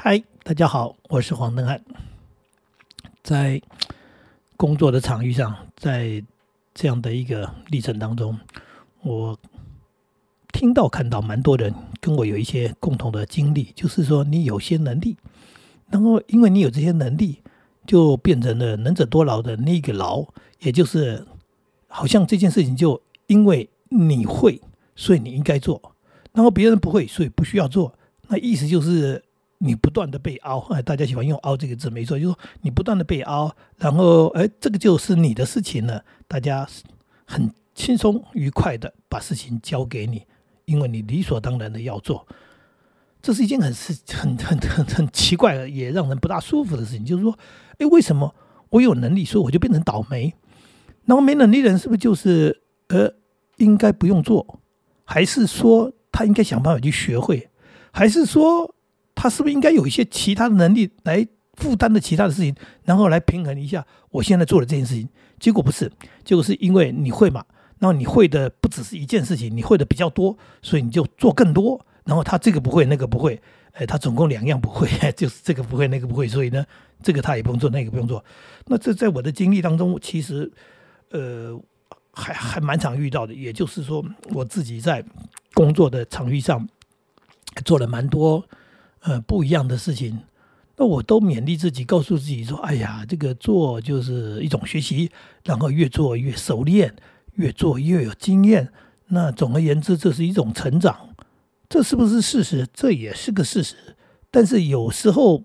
嗨，大家好，我是黄登汉。在工作的场域上，在这样的一个历程当中，我听到看到蛮多人跟我有一些共同的经历，就是说你有些能力，然后因为你有这些能力，就变成了能者多劳的那个劳，也就是好像这件事情就因为你会，所以你应该做，然后别人不会，所以不需要做。那意思就是你不断的被凹，哎，大家喜欢用“凹”这个字，没错，就是说你不断的被凹，然后哎，这个就是你的事情了，大家很轻松愉快的把事情交给你，因为你理所当然的要做，这是一件很是很很很很奇怪，也让人不大舒服的事情，就是说，哎，为什么我有能力，所以我就变成倒霉？然后没能力的人是不是就是呃应该不用做，还是说他应该想办法去学会？还是说，他是不是应该有一些其他的能力来负担的其他的事情，然后来平衡一下我现在做的这件事情？结果不是，结果是因为你会嘛，然后你会的不只是一件事情，你会的比较多，所以你就做更多。然后他这个不会，那个不会，哎，他总共两样不会，就是这个不会，那个不会，所以呢，这个他也不用做，那个不用做。那这在我的经历当中，其实呃还还蛮常遇到的，也就是说，我自己在工作的场域上。做了蛮多呃不一样的事情，那我都勉励自己，告诉自己说：“哎呀，这个做就是一种学习，然后越做越熟练，越做越有经验。那总而言之，这是一种成长。这是不是事实？这也是个事实。但是有时候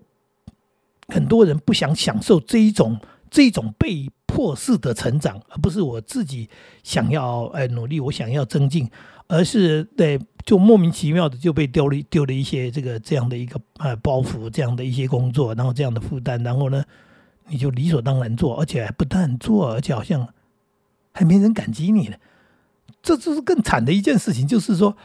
很多人不想享受这一种这一种被迫式的成长，而不是我自己想要哎努力，我想要增进，而是对。”就莫名其妙的就被丢了丢了一些这个这样的一个呃包袱，这样的一些工作，然后这样的负担，然后呢，你就理所当然做，而且还不但做，而且好像还没人感激你呢。这就是更惨的一件事情，就是说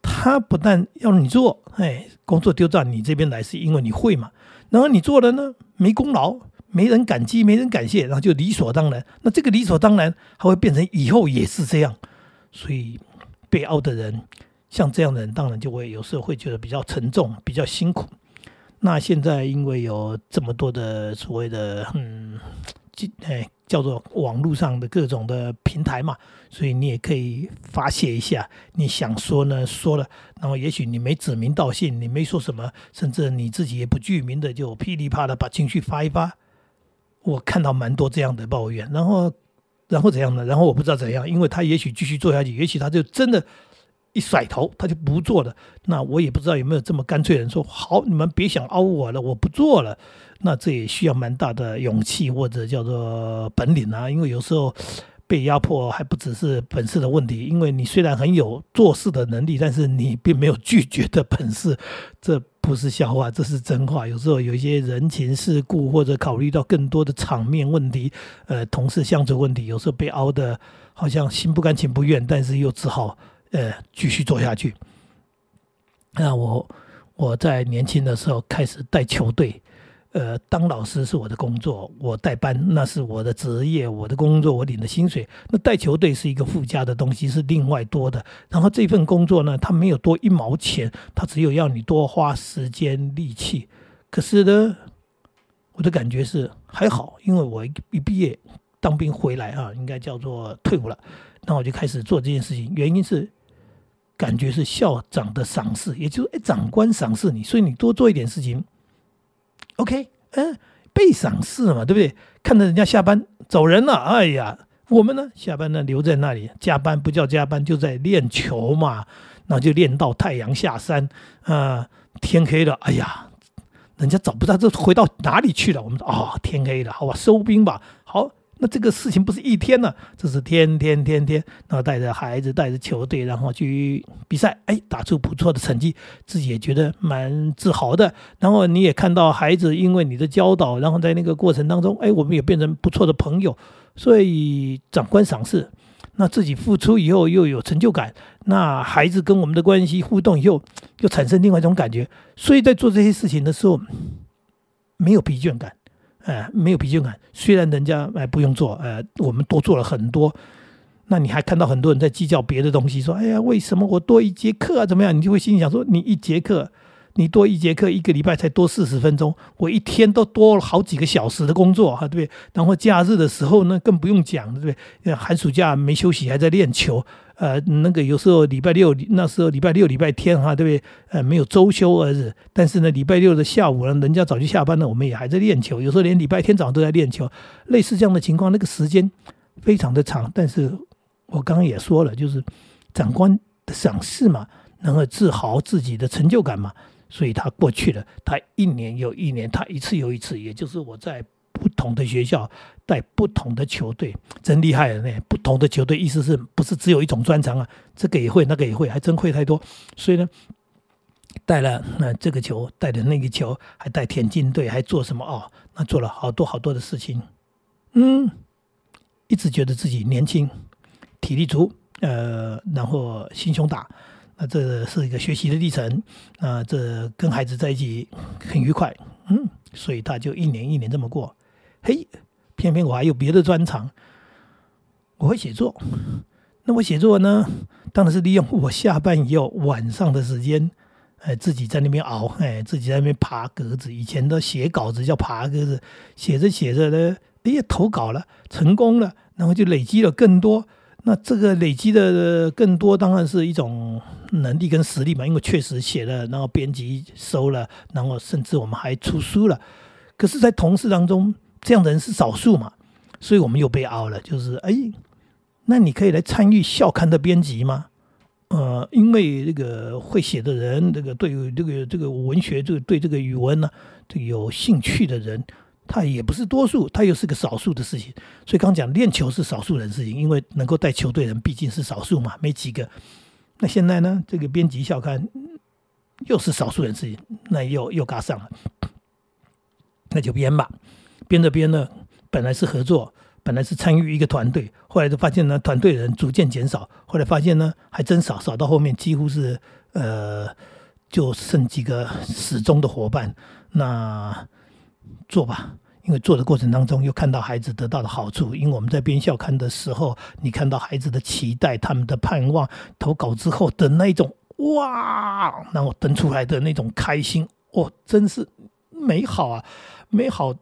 他不但要你做，哎，工作丢到你这边来是因为你会嘛，然后你做了呢没功劳，没人感激，没人感谢，然后就理所当然。那这个理所当然还会变成以后也是这样，所以被凹的人。像这样的人，当然就会有时候会觉得比较沉重、比较辛苦。那现在因为有这么多的所谓的嗯，哎，叫做网络上的各种的平台嘛，所以你也可以发泄一下。你想说呢，说了，然后也许你没指名道姓，你没说什么，甚至你自己也不具名的，就噼里啪啦把情绪发一发。我看到蛮多这样的抱怨，然后，然后怎样呢？然后我不知道怎样，因为他也许继续做下去，也许他就真的。一甩头，他就不做了。那我也不知道有没有这么干脆人说好，你们别想凹我了，我不做了。那这也需要蛮大的勇气或者叫做本领啊。因为有时候被压迫还不只是本事的问题，因为你虽然很有做事的能力，但是你并没有拒绝的本事。这不是笑话，这是真话。有时候有一些人情世故，或者考虑到更多的场面问题，呃，同事相处问题，有时候被凹的好像心不甘情不愿，但是又只好。呃，继续做下去。那我我在年轻的时候开始带球队，呃，当老师是我的工作，我带班那是我的职业，我的工作，我领的薪水。那带球队是一个附加的东西，是另外多的。然后这份工作呢，它没有多一毛钱，它只有要你多花时间力气。可是呢，我的感觉是还好，因为我一毕业当兵回来啊，应该叫做退伍了，那我就开始做这件事情。原因是。感觉是校长的赏识，也就是哎，长官赏识你，所以你多做一点事情。OK，嗯，被赏识了嘛，对不对？看着人家下班走人了，哎呀，我们呢下班呢留在那里加班，不叫加班，就在练球嘛，那就练到太阳下山啊，天黑了，哎呀，人家找不到这回到哪里去了？我们说哦，天黑了，好吧，收兵吧，好。那这个事情不是一天呢，这是天天天天，然后带着孩子，带着球队，然后去比赛，哎，打出不错的成绩，自己也觉得蛮自豪的。然后你也看到孩子因为你的教导，然后在那个过程当中，哎，我们也变成不错的朋友，所以长官赏识，那自己付出以后又有成就感，那孩子跟我们的关系互动以后，又产生另外一种感觉，所以在做这些事情的时候，没有疲倦感。哎，没有疲倦感。虽然人家哎不用做，呃，我们多做了很多。那你还看到很多人在计较别的东西，说：“哎呀，为什么我多一节课啊？怎么样？”你就会心里想说：“你一节课，你多一节课，一个礼拜才多四十分钟，我一天都多了好几个小时的工作，哈，对不对？然后假日的时候呢，更不用讲，对不对？寒暑假没休息，还在练球，呃，那个有时候礼拜六那时候礼拜六、礼拜天，哈，对不对？呃，没有周休而日，但是呢，礼拜六的下午呢，人家早就下班了，我们也还在练球，有时候连礼拜天早上都在练球，类似这样的情况，那个时间非常的长。但是我刚刚也说了，就是长官的赏识嘛。能够自豪自己的成就感嘛？所以他过去了，他一年又一年，他一次又一次，也就是我在不同的学校带不同的球队，真厉害了呢。不同的球队，意思是不是只有一种专长啊？这个也会，那个也会，还真会太多。所以呢，带了那这个球，带的那个球，还带田径队，还做什么哦？那做了好多好多的事情。嗯，一直觉得自己年轻，体力足，呃，然后心胸大。那这是一个学习的历程，那这跟孩子在一起很愉快，嗯，所以他就一年一年这么过。嘿，偏偏我还有别的专长，我会写作。那我写作呢，当然是利用我下班以后晚上的时间，哎，自己在那边熬，哎，自己在那边爬格子。以前的写稿子叫爬格子，写着写着呢，哎呀，投稿了，成功了，然后就累积了更多。那这个累积的更多，当然是一种能力跟实力嘛。因为确实写了，然后编辑收了，然后甚至我们还出书了。可是，在同事当中，这样的人是少数嘛，所以我们又被凹了。就是，哎，那你可以来参与校刊的编辑吗？呃，因为这个会写的人，这个对这个这个文学，这个对这个语文呢，这有兴趣的人。他也不是多数，他又是个少数的事情，所以刚讲练球是少数人事情，因为能够带球队人毕竟是少数嘛，没几个。那现在呢，这个编辑校刊又是少数人事情，那又又嘎上了，那就编吧。编着编着，本来是合作，本来是参与一个团队，后来就发现呢，团队人逐渐减少，后来发现呢，还真少，少到后面几乎是呃，就剩几个始终的伙伴。那。做吧，因为做的过程当中又看到孩子得到的好处。因为我们在编校刊的时候，你看到孩子的期待、他们的盼望，投稿之后的那种哇，然后登出来的那种开心，哦，真是美好啊！美好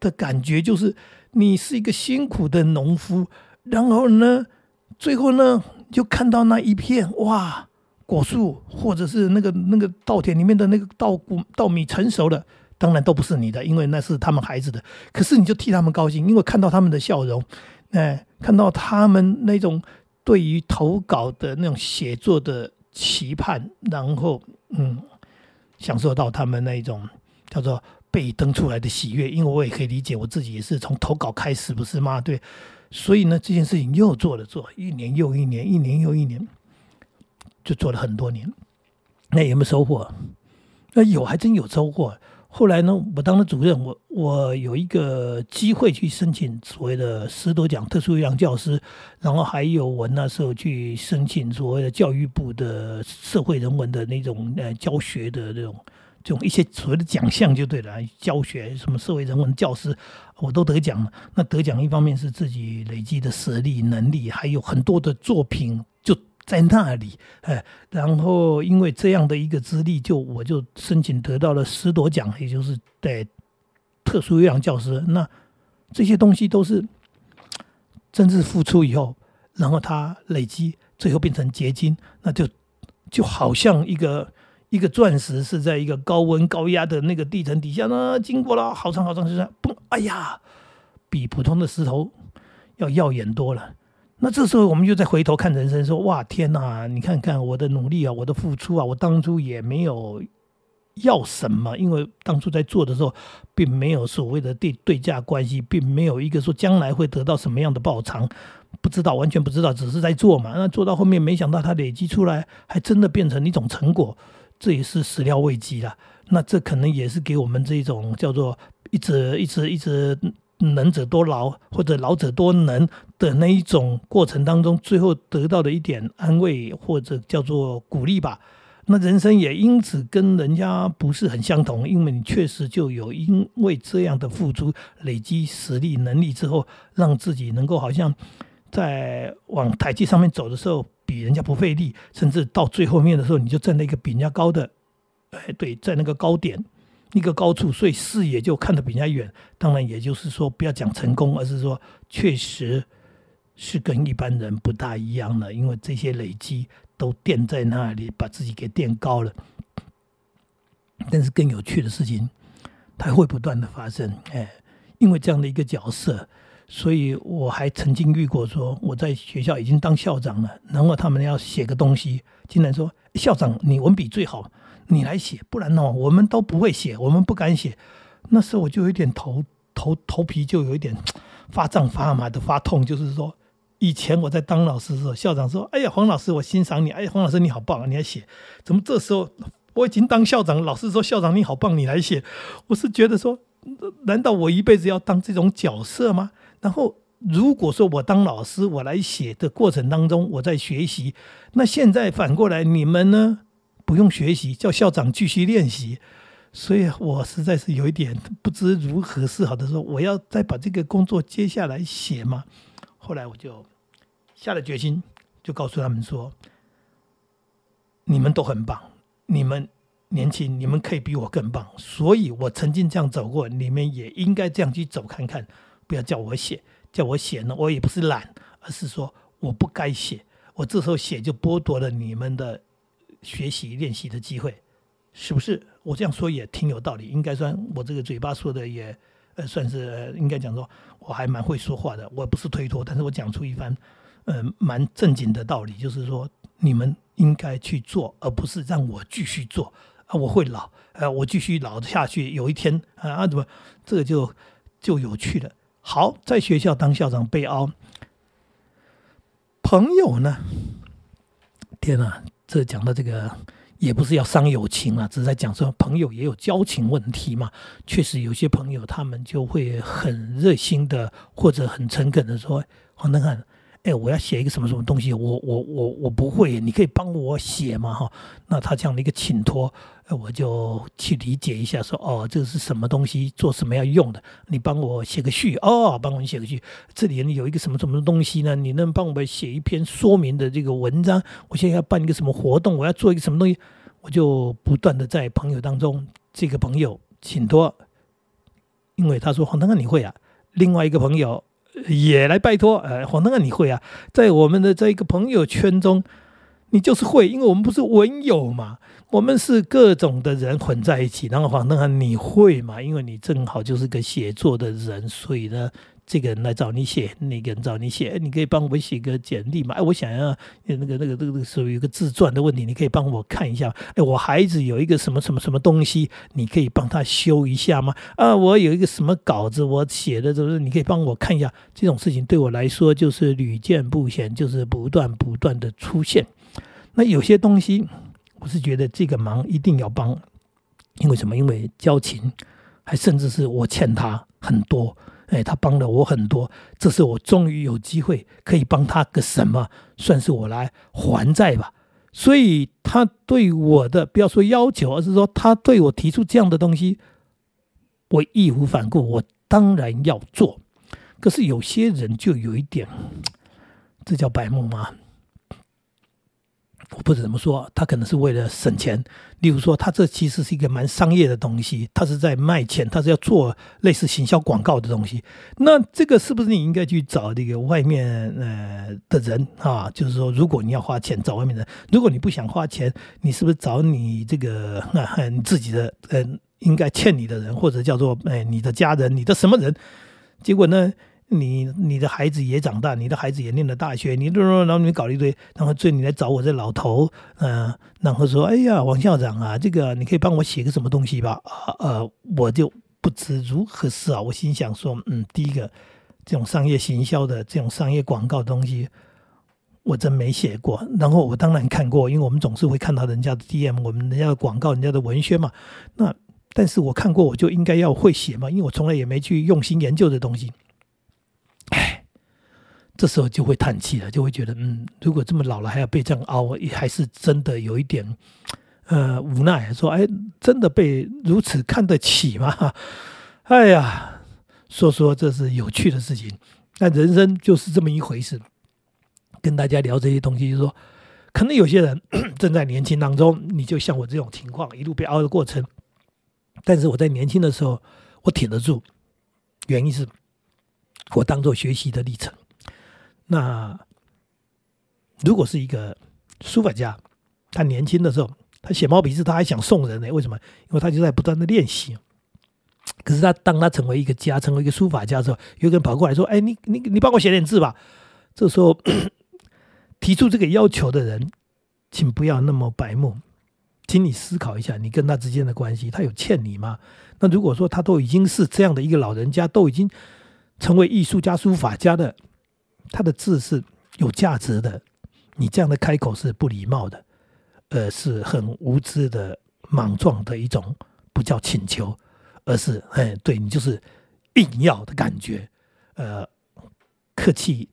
的感觉就是你是一个辛苦的农夫，然后呢，最后呢，就看到那一片哇，果树或者是那个那个稻田里面的那个稻谷稻米成熟了。当然都不是你的，因为那是他们孩子的。可是你就替他们高兴，因为看到他们的笑容，哎，看到他们那种对于投稿的那种写作的期盼，然后嗯，享受到他们那一种叫做被登出来的喜悦。因为我也可以理解，我自己也是从投稿开始，不是吗？对，所以呢，这件事情又做了做，一年又一年，一年又一年，就做了很多年。那有没有收获？那有，还真有收获。后来呢，我当了主任，我我有一个机会去申请所谓的十多奖特殊优良教师，然后还有我那时候去申请所谓的教育部的社会人文的那种呃教学的那种这种一些所谓的奖项就对了，教学什么社会人文教师我都得奖了。那得奖一方面是自己累积的实力能力，还有很多的作品就。在那里，哎，然后因为这样的一个资历，就我就申请得到了十多奖，也就是在特殊优良教师。那这些东西都是真正付出以后，然后他累积，最后变成结晶，那就就好像一个一个钻石是在一个高温高压的那个地层底下呢，经过了好长好长时间，嘣，哎呀，比普通的石头要耀眼多了。那这时候我们就再回头看人生，说哇天哪！你看看我的努力啊，我的付出啊，我当初也没有要什么，因为当初在做的时候，并没有所谓的对对价关系，并没有一个说将来会得到什么样的报偿，不知道，完全不知道，只是在做嘛。那做到后面，没想到它累积出来，还真的变成一种成果，这也是始料未及了。那这可能也是给我们这种叫做一直一直一直。能者多劳，或者劳者多能的那一种过程当中，最后得到的一点安慰，或者叫做鼓励吧。那人生也因此跟人家不是很相同，因为你确实就有因为这样的付出，累积实力能力之后，让自己能够好像在往台阶上面走的时候，比人家不费力，甚至到最后面的时候，你就站在一个比人家高的哎，对，在那个高点，一个高处，所以视野就看得比人家远。当然，也就是说，不要讲成功，而是说，确实是跟一般人不大一样的，因为这些累积都垫在那里，把自己给垫高了。但是更有趣的事情，它会不断的发生。哎，因为这样的一个角色。所以我还曾经遇过，说我在学校已经当校长了，然后他们要写个东西，竟然说校长你文笔最好，你来写，不然的话我们都不会写，我们不敢写。那时候我就有点头头头皮就有一点发胀发麻的发痛，就是说以前我在当老师的时候，校长说：“哎呀，黄老师，我欣赏你，哎呀，黄老师你好棒，你来写。”怎么这时候我已经当校长，老师说校长你好棒，你来写？我是觉得说，难道我一辈子要当这种角色吗？然后，如果说我当老师，我来写的过程当中，我在学习，那现在反过来，你们呢不用学习，叫校长继续练习，所以我实在是有一点不知如何是好的，说我要再把这个工作接下来写嘛。后来我就下了决心，就告诉他们说：你们都很棒，你们年轻，你们可以比我更棒，所以我曾经这样走过，你们也应该这样去走看看。不要叫我写，叫我写呢，我也不是懒，而是说我不该写。我这时候写就剥夺了你们的学习练习的机会，是不是？我这样说也挺有道理，应该算我这个嘴巴说的也呃算是应该讲说我还蛮会说话的。我不是推脱，但是我讲出一番呃蛮正经的道理，就是说你们应该去做，而不是让我继续做啊！我会老，呃，我继续老下去，有一天啊怎么这个就就有趣了。好，在学校当校长被凹，朋友呢？天哪，这讲的这个也不是要伤友情啊，只是在讲说朋友也有交情问题嘛。确实有些朋友他们就会很热心的或者很诚恳的说：“黄登汉。”哎，我要写一个什么什么东西，我我我我不会，你可以帮我写吗？哈，那他这样的一个请托，我就去理解一下，说哦，这个是什么东西，做什么要用的？你帮我写个序哦，帮我写个序。这里有一个什么什么东西呢？你能帮我们写一篇说明的这个文章？我现在要办一个什么活动？我要做一个什么东西？我就不断的在朋友当中，这个朋友请托，因为他说黄丹丹你会啊，另外一个朋友。也来拜托，呃，黄登汉你会啊？在我们的这一个朋友圈中，你就是会，因为我们不是文友嘛，我们是各种的人混在一起。然后黄登汉你会嘛？因为你正好就是个写作的人，所以呢。这个人来找你写，那个人找你写，你可以帮我写个简历嘛？哎，我想要那个、那个、那个属于一个自传的问题，你可以帮我看一下。哎，我孩子有一个什么什么什么东西，你可以帮他修一下吗？啊，我有一个什么稿子，我写的，就是你可以帮我看一下。这种事情对我来说就是屡见不鲜，就是不断不断的出现。那有些东西，我是觉得这个忙一定要帮，因为什么？因为交情，还甚至是我欠他很多。哎，他帮了我很多，这是我终于有机会可以帮他个什么，算是我来还债吧。所以他对我的不要说要求，而是说他对我提出这样的东西，我义无反顾，我当然要做。可是有些人就有一点，这叫白目吗？不是怎么说，他可能是为了省钱。例如说，他这其实是一个蛮商业的东西，他是在卖钱，他是要做类似行销广告的东西。那这个是不是你应该去找这个外面呃的人啊？就是说，如果你要花钱找外面人，如果你不想花钱，你是不是找你这个啊你自己的呃应该欠你的人，或者叫做哎你的家人，你的什么人？结果呢？你你的孩子也长大，你的孩子也念了大学，你然后你搞了一堆，然后最你来找我这老头，嗯，然后说，哎呀，王校长啊，这个你可以帮我写个什么东西吧？啊呃，我就不知如何是好。我心想说，嗯，第一个这种商业行销的这种商业广告东西，我真没写过。然后我当然看过，因为我们总是会看到人家的 DM，我们人家的广告，人家的文宣嘛。那但是我看过，我就应该要会写嘛，因为我从来也没去用心研究这东西。哎这时候就会叹气了，就会觉得，嗯，如果这么老了还要被这样熬，还是真的有一点，呃，无奈。说，哎，真的被如此看得起吗？哎呀，说说这是有趣的事情。那人生就是这么一回事。跟大家聊这些东西，就是说，可能有些人 正在年轻当中，你就像我这种情况，一路被熬的过程。但是我在年轻的时候，我挺得住，原因是我当做学习的历程。那如果是一个书法家，他年轻的时候，他写毛笔字，他还想送人呢？为什么？因为他就在不断的练习。可是他当他成为一个家，成为一个书法家的时候，有个人跑过来说：“哎，你你你帮我写点字吧。”这时候提出这个要求的人，请不要那么白目，请你思考一下，你跟他之间的关系，他有欠你吗？那如果说他都已经是这样的一个老人家，都已经成为艺术家、书法家的，他的字是有价值的，你这样的开口是不礼貌的，呃，是很无知的、莽撞的一种，不叫请求。而是，哎，对你就是硬要的感觉，呃，客气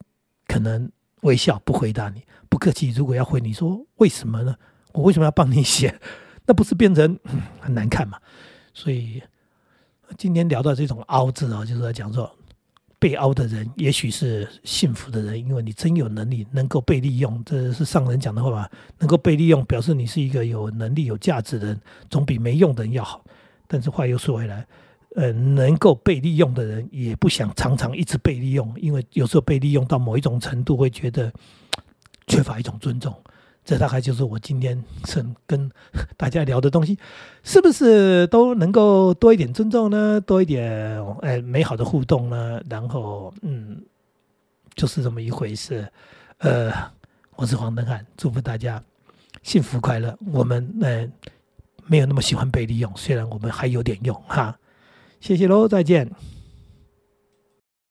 可能微笑不回答你，不客气如果要回你说为什么呢？我为什么要帮你写？那不是变成很难看嘛？所以今天聊到这种凹字啊，就是在讲说被凹的人也许是幸福的人，因为你真有能力能够被利用，这是上人讲的话吧？能够被利用，表示你是一个有能力、有价值的人，总比没用的人要好。但是话又说回来，呃，能够被利用的人也不想常常一直被利用，因为有时候被利用到某一种程度，会觉得缺乏一种尊重。这大概就是我今天想跟大家聊的东西，是不是都能够多一点尊重呢？多一点哎美好的互动呢？然后嗯，就是这么一回事。呃，我是黄登汉，祝福大家幸福快乐。我们呃。没有那么喜欢被利用，虽然我们还有点用哈，谢谢喽，再见。